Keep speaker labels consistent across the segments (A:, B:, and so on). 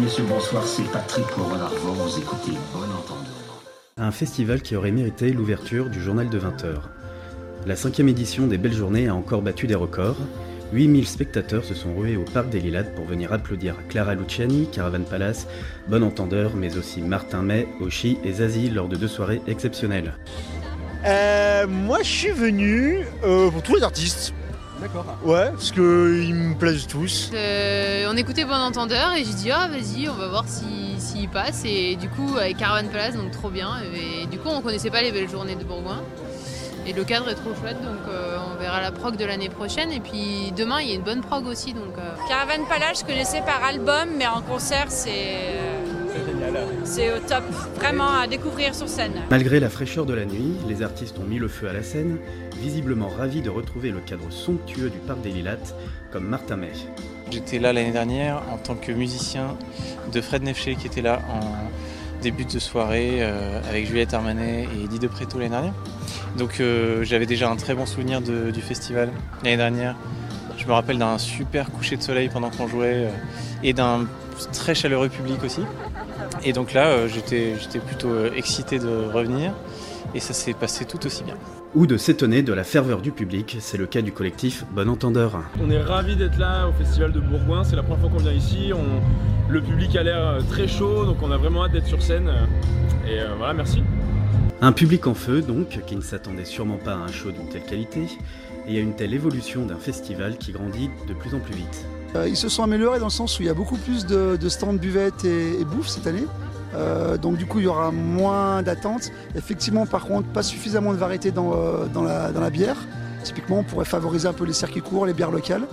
A: messieurs, bonsoir, c'est Patrick Renardvon, vous écoutez Bon Entendeur.
B: Un festival qui aurait mérité l'ouverture du journal de 20h. La cinquième édition des Belles Journées a encore battu des records. 8000 spectateurs se sont rués au Parc des Lilas pour venir applaudir Clara Luciani, Caravan Palace, Bon Entendeur, mais aussi Martin May, Oshi et Zazie lors de deux soirées exceptionnelles.
C: Euh, moi, je suis venu euh, pour tous les artistes.
D: D'accord.
C: Ouais, parce qu'ils me plaisent tous.
E: Euh, on écoutait Bon Entendeur et j'ai dit ah vas-y on va voir s'il si, s'il passe. Et du coup avec Caravan Palace donc trop bien. Et du coup on connaissait pas les belles journées de Bourgoin. Et le cadre est trop chouette donc euh, on verra la prog de l'année prochaine. Et puis demain il y a une bonne prog aussi donc euh,
F: Caravan Palace, je connaissais par album, mais en concert, c'est euh, c'est au top. Vraiment à découvrir sur scène.
B: Malgré la fraîcheur de la nuit, les artistes ont mis le feu à la scène, visiblement ravis de retrouver le cadre somptueux du Parc des Lilates, comme Martin May.
G: J'étais là l'année dernière en tant que musicien de Fred Nefché qui était là en début de soirée euh, avec Juliette Armanet et Eddie De Preto l'année dernière. Donc euh, j'avais déjà un très bon souvenir de- du festival l'année dernière. Je me rappelle d'un super coucher de soleil pendant qu'on jouait euh, et d'un très chaleureux public aussi. Et donc là, euh, j'étais plutôt euh, excité de revenir et ça s'est passé tout aussi bien.
B: Ou de s'étonner de la ferveur du public, c'est le cas du collectif Bon Entendeur.
D: On est ravis d'être là au festival de Bourgoin. C'est la première fois qu'on vient ici. On- Le public a l'air euh, très chaud, donc on a vraiment hâte d'être sur scène. Et euh, voilà, merci.
B: Un public en feu donc, qui ne s'attendait sûrement pas à un show d'une telle qualité, et à une telle évolution d'un festival qui grandit de plus en plus vite.
H: Euh, ils se sont améliorés dans le sens où il y a beaucoup plus de, stands buvettes et, et bouffe cette année. Euh, donc du coup il y aura moins d'attentes. Effectivement par contre pas suffisamment de variété dans, euh, dans, la, bière. Typiquement on pourrait favoriser un peu les circuits courts, les bières locales.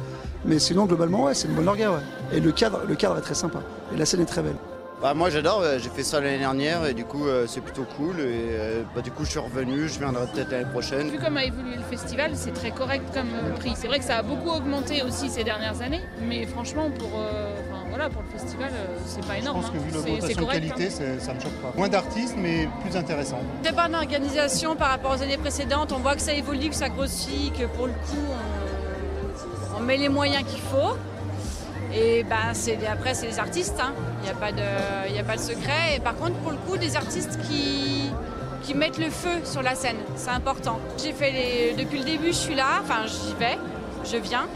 H: Mais sinon globalement c'est une bonne orga ouais. Et le cadre, le cadre est très sympa. Et la scène est très belle.
I: Bah, moi j'adore, euh, j'ai fait ça l'année dernière et du coup euh, c'est plutôt cool. Et euh, bah, du coup je suis revenu, je viendrai peut-être l'année prochaine.
J: Vu comment a évolué le festival, c'est très correct comme prix. C'est vrai que ça a beaucoup augmenté aussi ces dernières années, mais franchement pour, euh, enfin, voilà, pour le festival, c'est pas
K: Je
J: énorme.
K: pense que
J: hein.
K: vu
J: c'est
K: l'augmentation de
J: correct,
K: qualité,
J: hein.
K: ça me choque pas. Moins d'artistes, mais plus intéressant.
F: Très bonne organisation par rapport aux années précédentes. On voit que ça évolue, que ça grossit, que pour le coup, on, on met les moyens qu'il faut. Et ben, après, c'est les artistes. hein. Il n'y a, pas de- a pas de secret. Et par contre, pour le coup, des artistes qui, qui mettent le feu sur la scène. C'est important. J'ai fait les, depuis le début, je suis là. Enfin, j'y vais. Je viens.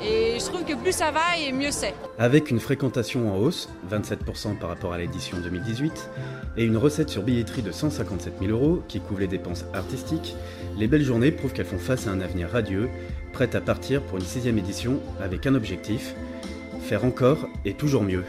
F: Et je trouve que plus ça va et mieux c'est.
B: Avec une fréquentation en hausse, 27% par rapport à l'édition 2018, et une recette sur billetterie de 157 000 euros qui couvre les dépenses artistiques, les belles journées prouvent qu'elles font face à un avenir radieux, prêtes à partir pour une sixième édition avec un objectif, faire encore et toujours mieux.